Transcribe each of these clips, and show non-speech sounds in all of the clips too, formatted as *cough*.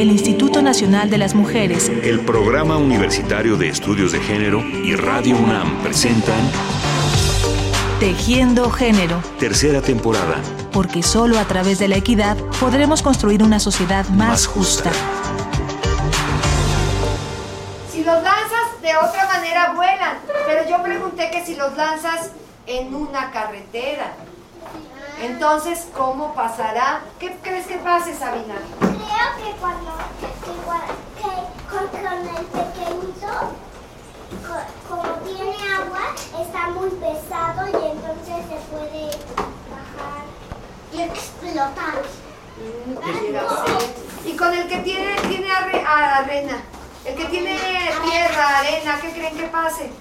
el Instituto Nacional de las Mujeres, el Programa Universitario de Estudios de Género y Radio UNAM presentan Tejiendo Género. Tercera temporada. Porque solo a través de la equidad podremos construir una sociedad más, justa. Si los lanzas de otra manera vuelan, pero yo pregunté que si los lanzas en una carretera. Entonces, ¿cómo pasará? ¿Qué crees que pase, Sabina? Que cuando que, con, el pequeñito, como tiene agua, está muy pesado y entonces se puede bajar y explotar. Mm, y con el que tiene, tiene arena, el que tiene tierra, arena, ¿qué creen que pase?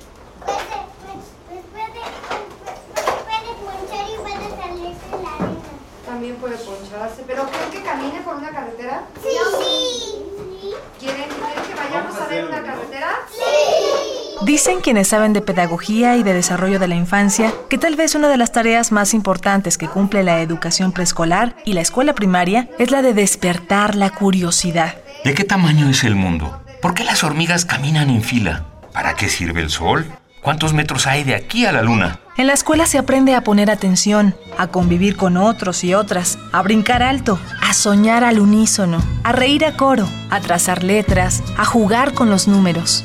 también puede poncharse. ¿Pero creen que camine por una carretera? Sí. ¿Quieren, que vayamos a ver una carretera? Sí. Dicen quienes saben de pedagogía y de desarrollo de la infancia que tal vez una de las tareas más importantes que cumple la educación preescolar y la escuela primaria es la de despertar la curiosidad. ¿De qué tamaño es el mundo? ¿Por qué las hormigas caminan en fila? ¿Para qué sirve el sol? ¿Cuántos metros hay de aquí a la luna? En la escuela se aprende a poner atención, a convivir con otros y otras, a brincar alto, a soñar al unísono, a reír a coro, a trazar letras, a jugar con los números.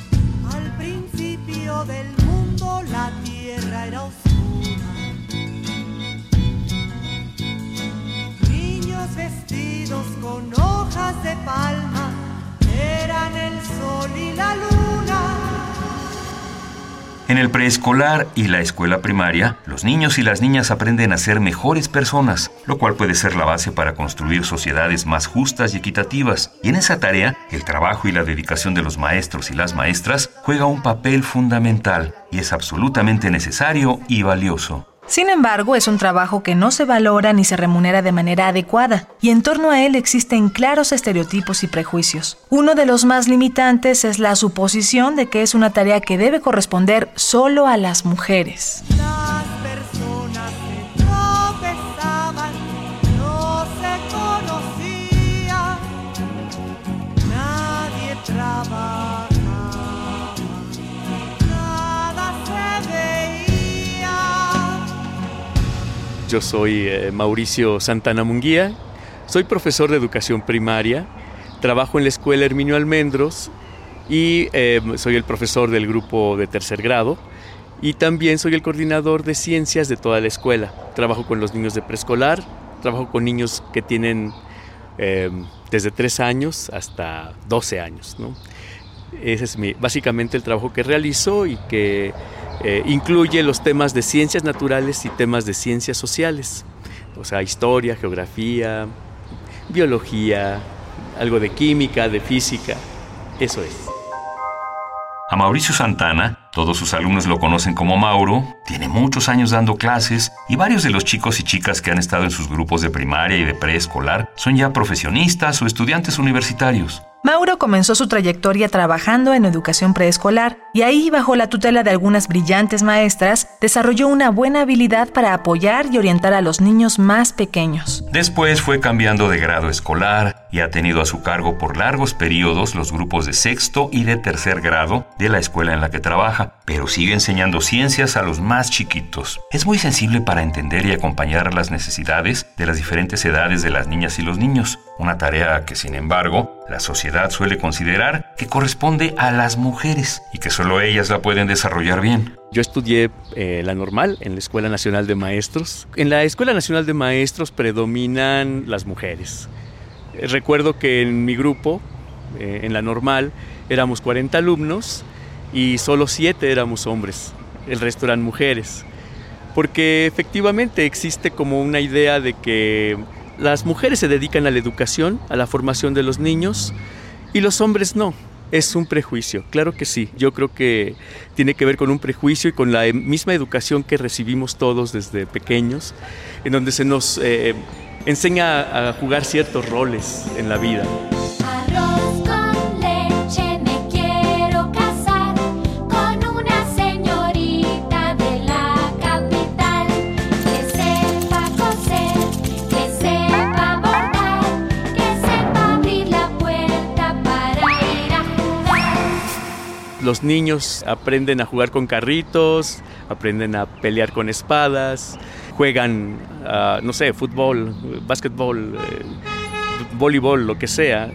Palma eran el sol y la luna. En el preescolar y la escuela primaria, los niños y las niñas aprenden a ser mejores personas, lo cual puede ser la base para construir sociedades más justas y equitativas. Y en esa tarea, el trabajo y la dedicación de los maestros y las maestras juega un papel fundamental y es absolutamente necesario y valioso. Sin embargo, es un trabajo que no se valora ni se remunera de manera adecuada, y en torno a él existen claros estereotipos y prejuicios. Uno de los más limitantes es la suposición de que es una tarea que debe corresponder solo a las mujeres. Yo soy eh, Mauricio Santana Munguía, soy profesor de educación primaria, trabajo en la escuela Herminio Almendros y eh, soy el profesor del grupo de tercer grado y también soy el coordinador de ciencias de toda la escuela. Trabajo con los niños de preescolar, trabajo con niños que tienen eh, desde 3 años hasta 12 años. Ese es básicamente el trabajo que realizo y que eh, incluye los temas de ciencias naturales y temas de ciencias sociales, o sea, historia, geografía, biología, algo de química, de física, eso es. A Mauricio Santana, todos sus alumnos lo conocen como Mauro, tiene muchos años dando clases y varios de los chicos y chicas que han estado en sus grupos de primaria y de preescolar son ya profesionistas o estudiantes universitarios. Mauro comenzó su trayectoria trabajando en educación preescolar y ahí, bajo la tutela de algunas brillantes maestras, desarrolló una buena habilidad para apoyar y orientar a los niños más pequeños. Después fue cambiando de grado escolar y ha tenido a su cargo por largos periodos los grupos de sexto y de tercer grado de la escuela en la que trabaja, pero sigue enseñando ciencias a los más chiquitos. Es muy sensible para entender y acompañar las necesidades de las diferentes edades de las niñas y los niños, una tarea que sin embargo la sociedad suele considerar que corresponde a las mujeres y que solo ellas la pueden desarrollar bien. Yo estudié eh, la normal en la Escuela Nacional de Maestros. En la Escuela Nacional de Maestros predominan las mujeres. Eh, recuerdo que en mi grupo, eh, en la normal, éramos 40 alumnos y solo 7 éramos hombres, el resto eran mujeres. Porque efectivamente existe como una idea de que las mujeres se dedican a la educación, a la formación de los niños y los hombres no. Es un prejuicio, claro que sí. Yo creo que tiene que ver con un prejuicio y con la misma educación que recibimos todos desde pequeños, en donde se nos eh, enseña a jugar ciertos roles en la vida. Los niños aprenden a jugar con carritos, aprenden a pelear con espadas, juegan, ah, no sé, fútbol, básquetbol, eh, voleibol, lo que sea.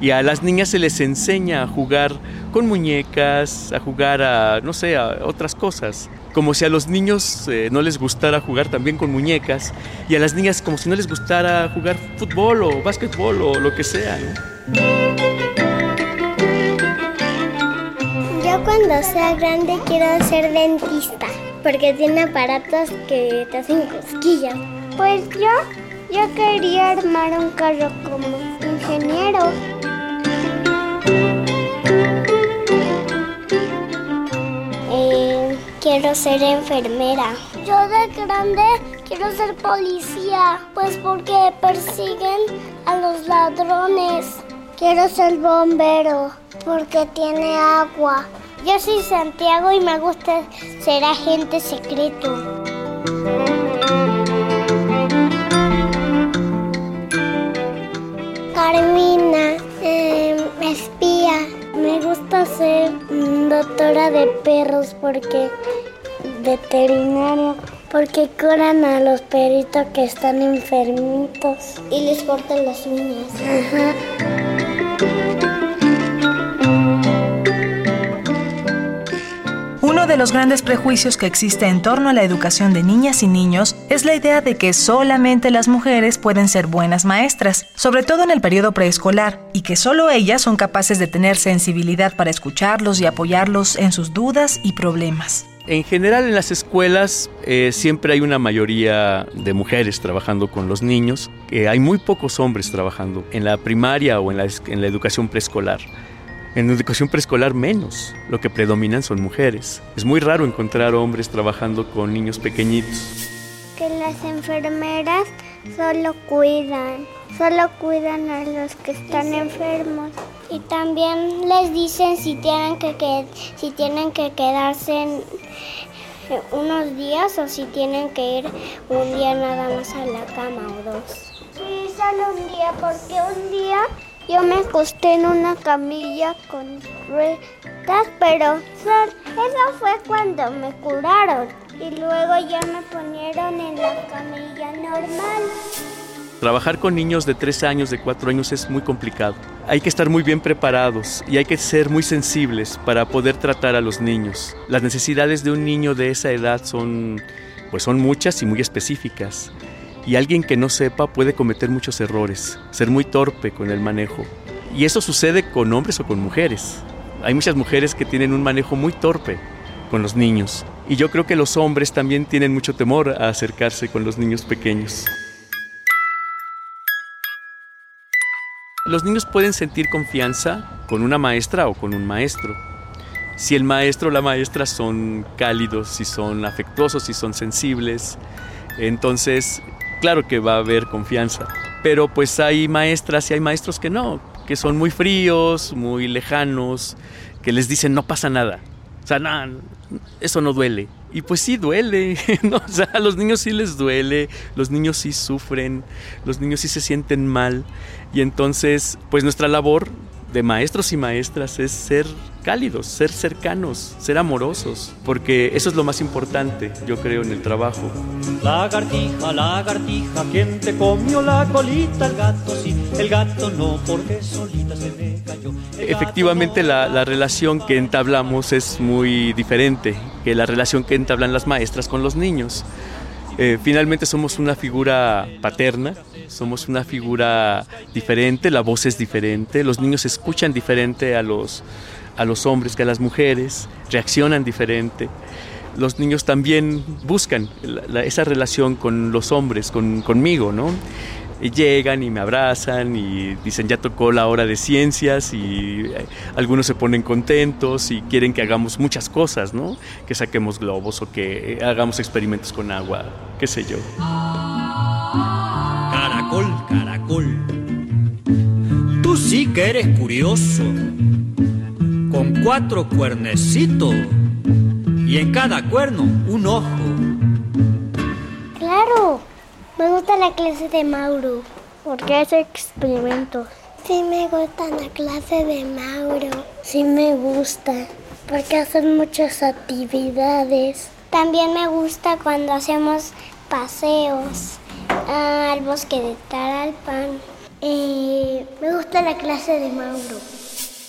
Y a las niñas se les enseña a jugar con muñecas, a jugar a, no sé, a otras cosas. Como si a los niños eh, no les gustara jugar también con muñecas y a las niñas como si no les gustara jugar fútbol o básquetbol o lo que sea. Cuando sea grande quiero ser dentista porque tiene aparatos que te hacen cosquillas. Pues yo, yo quería armar un carro como ingeniero. Eh, quiero ser enfermera. Yo de grande quiero ser policía, pues porque persiguen a los ladrones. Quiero ser bombero, porque tiene agua. Yo soy Santiago y me gusta ser agente secreto. Carmina, eh, espía. Me gusta ser doctora de perros porque veterinario porque curan a los perritos que están enfermitos y les cortan las uñas. Uno de los grandes prejuicios que existe en torno a la educación de niñas y niños es la idea de que solamente las mujeres pueden ser buenas maestras, sobre todo en el periodo preescolar, y que solo ellas son capaces de tener sensibilidad para escucharlos y apoyarlos en sus dudas y problemas. En general en las escuelas eh, siempre hay una mayoría de mujeres trabajando con los niños. Eh, hay muy pocos hombres trabajando en la primaria o en la, en la educación preescolar. En educación preescolar menos. Lo que predominan son mujeres. Es muy raro encontrar hombres trabajando con niños pequeñitos. Que las enfermeras solo cuidan, solo cuidan a los que están enfermos. Y también les dicen si tienen que, que- si tienen que quedarse en- unos días o si tienen que ir un día nada más a la cama o dos. Sí, solo un día, porque un día yo me acosté en una camilla con ruedas, pero eso fue cuando me curaron. Y luego ya me ponieron en la camilla normal. Trabajar con niños de 3 años, de 4 años es muy complicado. Hay que estar muy bien preparados y hay que ser muy sensibles para poder tratar a los niños. Las necesidades de un niño de esa edad son, pues son muchas y muy específicas. Y alguien que no sepa puede cometer muchos errores, ser muy torpe con el manejo. Y eso sucede con hombres o con mujeres. Hay muchas mujeres que tienen un manejo muy torpe con los niños. Y yo creo que los hombres también tienen mucho temor a acercarse con los niños pequeños. Los niños pueden sentir confianza con una maestra o con un maestro. Si el maestro o la maestra son cálidos, si son afectuosos, si son sensibles, entonces claro que va a haber confianza. Pero pues hay maestras y hay maestros que no, que son muy fríos, muy lejanos, que les dicen no pasa nada. O sea, eso no duele. Y pues sí duele, *laughs* ¿no? O sea, a los niños sí les duele, los niños sí sufren, los niños sí se sienten mal. Y entonces, pues nuestra labor de maestros y maestras es ser cálidos, ser cercanos, ser amorosos, porque eso es lo más importante, yo creo, en el trabajo. Lagartija, lagartija, ¿quién te comió la colita? El gato sí, el gato no, porque solita se me cayó. Efectivamente, la relación que entablamos es muy diferente que la relación que entablan las maestras con los niños. Eh, finalmente somos una figura paterna, somos una figura diferente, la voz es diferente, los niños escuchan diferente a los, a los hombres que a las mujeres, reaccionan diferente. Los niños también buscan esa relación con los hombres, con, conmigo, ¿no? Y llegan y me abrazan y dicen ya tocó la hora de ciencias y eh, algunos se ponen contentos y quieren que hagamos muchas cosas, ¿no? Que saquemos globos o que eh, hagamos experimentos con agua, qué sé yo. Caracol, caracol. Tú sí que eres curioso. Con cuatro cuernecitos. Y en cada cuerno un ojo. Claro, me gusta la clase de Mauro porque hace experimentos. Sí, me gusta la clase de Mauro. Sí, me gusta. Porque hacen muchas actividades. También me gusta cuando hacemos paseos al bosque de Taralpan. Eh, me gusta la clase de Mauro.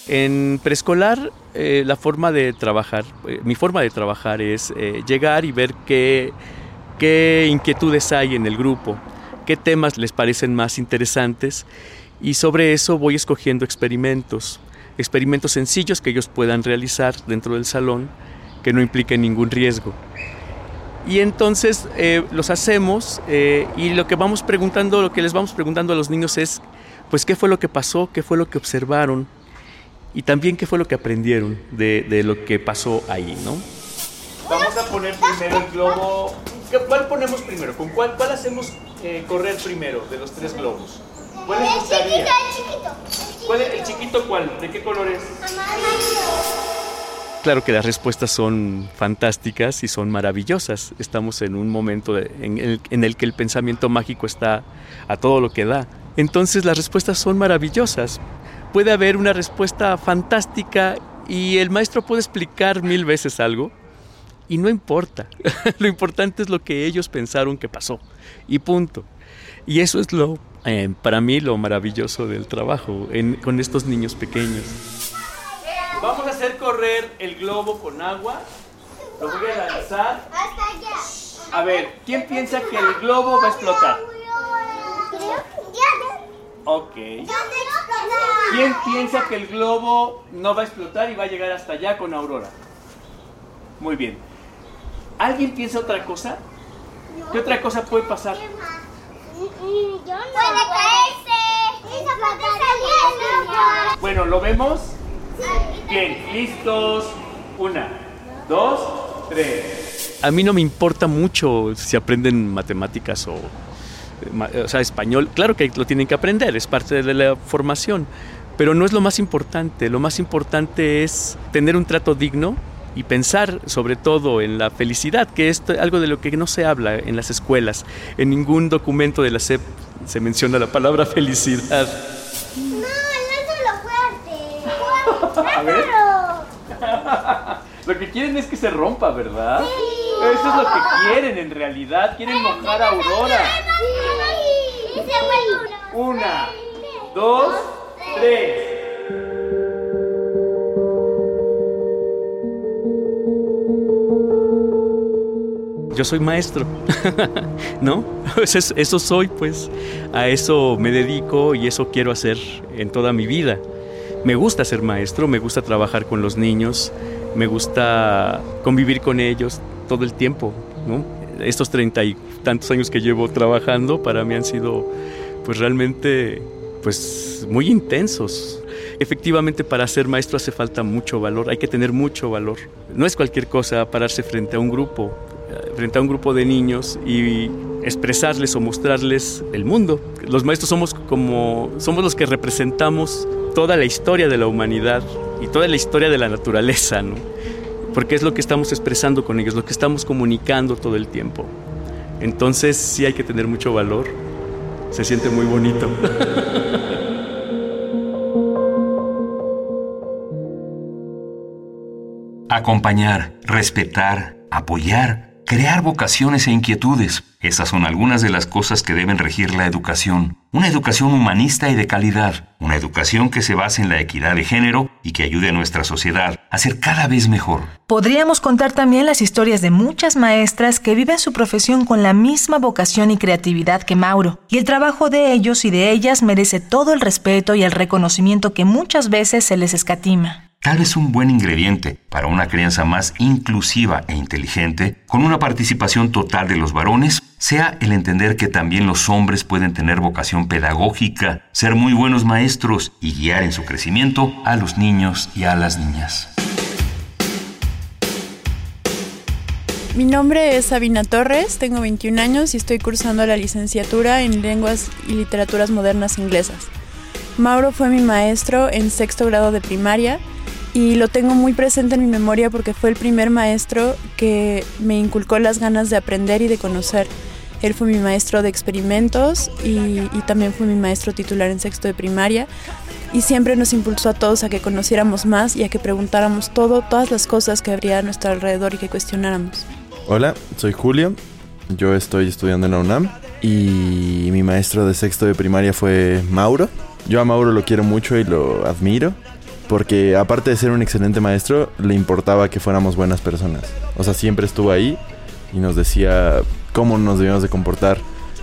En preescolar, eh, la forma de trabajar, eh, mi forma de trabajar es llegar y ver qué, qué inquietudes hay en el grupo, qué temas les parecen más interesantes y sobre eso voy escogiendo experimentos, experimentos sencillos que ellos puedan realizar dentro del salón que no impliquen ningún riesgo. Y entonces eh, los hacemos eh, y lo que vamos preguntando, lo que les vamos preguntando a los niños es, pues, ¿qué fue lo que pasó? ¿Qué fue lo que observaron? Y también qué fue lo que aprendieron de, de lo que pasó ahí, ¿no? Vamos a poner primero el globo. ¿Cuál ponemos primero? ¿Con cuál, cuál hacemos eh, correr primero de los tres globos? ¿Cuál les gustaría? El chiquito, el chiquito. ¿Cuál es, ¿El chiquito cuál? ¿De qué color es? Claro que las respuestas son fantásticas y son maravillosas. Estamos en un momento en, el, en, el, que el pensamiento mágico está a todo lo que da. Entonces las respuestas son maravillosas. Puede haber una respuesta fantástica y el maestro puede explicar mil veces algo y no importa. lo importante es lo que ellos pensaron que pasó y punto. Y eso es lo, eh, para mí, lo maravilloso del trabajo en, con estos niños pequeños. Vamos a hacer correr el globo con agua. Lo voy a lanzar. Hasta allá. A ver, ¿quién piensa que el globo va a explotar? Ok. ¿Quién piensa que el globo no va a explotar y va a llegar hasta allá con Aurora? Muy bien. ¿Alguien piensa otra cosa? ¿Qué otra cosa puede pasar? Puede caerse. Bueno, ¿lo vemos? Bien, listos. Una, dos, tres. A mí no me importa mucho si aprenden matemáticas o, o sea, español. Claro que lo tienen que aprender, es parte de la formación. Pero no es lo más importante. Lo más importante es tener un trato digno y pensar sobre todo en la felicidad, que es algo de lo que no se habla en las escuelas. En ningún documento de la SEP se menciona la palabra felicidad. No, no fuerte. A *laughs* ver. lo que quieren es que se rompa, ¿verdad? Sí. Eso es lo que quieren en realidad. Quieren mojar a Aurora. Una, dos, tres. yo soy maestro, *laughs* ¿no? *laughs* Pues eso soy, pues, a eso me dedico y eso quiero hacer en toda mi vida. Me gusta ser maestro, me gusta trabajar con los niños, me gusta convivir con ellos todo el tiempo, ¿no? Estos treinta y tantos años que llevo trabajando para mí han sido, pues, realmente, pues, muy intensos. Efectivamente, para ser maestro hace falta mucho valor, hay que tener mucho valor. No es cualquier cosa pararse frente a un grupo, frente a un grupo de niños y expresarles o mostrarles el mundo. Los maestros somos como somos los que representamos toda la historia de la humanidad y toda la historia de la naturaleza, ¿no? Porque es lo que estamos expresando con ellos, lo que estamos comunicando todo el tiempo. Entonces sí hay que tener mucho valor. Se siente muy bonito. Acompañar, respetar, apoyar Crear vocaciones e inquietudes. Esas son algunas de las cosas que deben regir la educación. Una educación humanista y de calidad. Una educación que se base en la equidad de género y que ayude a nuestra sociedad a ser cada vez mejor. Podríamos contar también las historias de muchas maestras que viven su profesión con la misma vocación y creatividad que Mauro. Y el trabajo de ellos y de ellas merece todo el respeto y el reconocimiento que muchas veces se les escatima. Tal vez un buen ingrediente para una crianza más inclusiva e inteligente, con una participación total de los varones, sea el entender que también los hombres pueden tener vocación pedagógica, ser muy buenos maestros y guiar en su crecimiento a los niños y a las niñas. Mi nombre es Sabina Torres, tengo 21 años y estoy cursando la licenciatura en Lenguas y Literaturas Modernas Inglesas. Mauro fue mi maestro en sexto grado de primaria y lo tengo muy presente en mi memoria porque fue el primer maestro que me inculcó las ganas de aprender y de conocer. Él fue mi maestro de experimentos y, también fue mi maestro titular en sexto de primaria y siempre nos impulsó a todos a que conociéramos más y a que preguntáramos todo, todas las cosas que habría a nuestro alrededor y que cuestionáramos. Hola, soy Julio, yo estoy estudiando en la UNAM y mi maestro de sexto de primaria fue Mauro. Yo a Mauro lo quiero mucho y lo admiro porque aparte de ser un excelente maestro, le importaba que fuéramos buenas personas. O sea, siempre estuvo ahí y nos decía cómo nos debíamos de comportar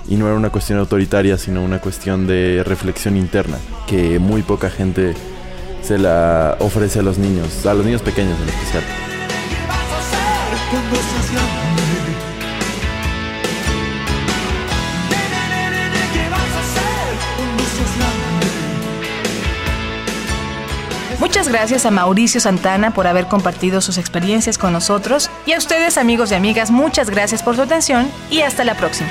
y no era una cuestión autoritaria, sino una cuestión de reflexión interna, que muy poca gente se la ofrece a los niños, a los niños pequeños en especial. Muchas gracias a Mauricio Santana por haber compartido sus experiencias con nosotros y a ustedes amigos y amigas muchas gracias por su atención y hasta la próxima.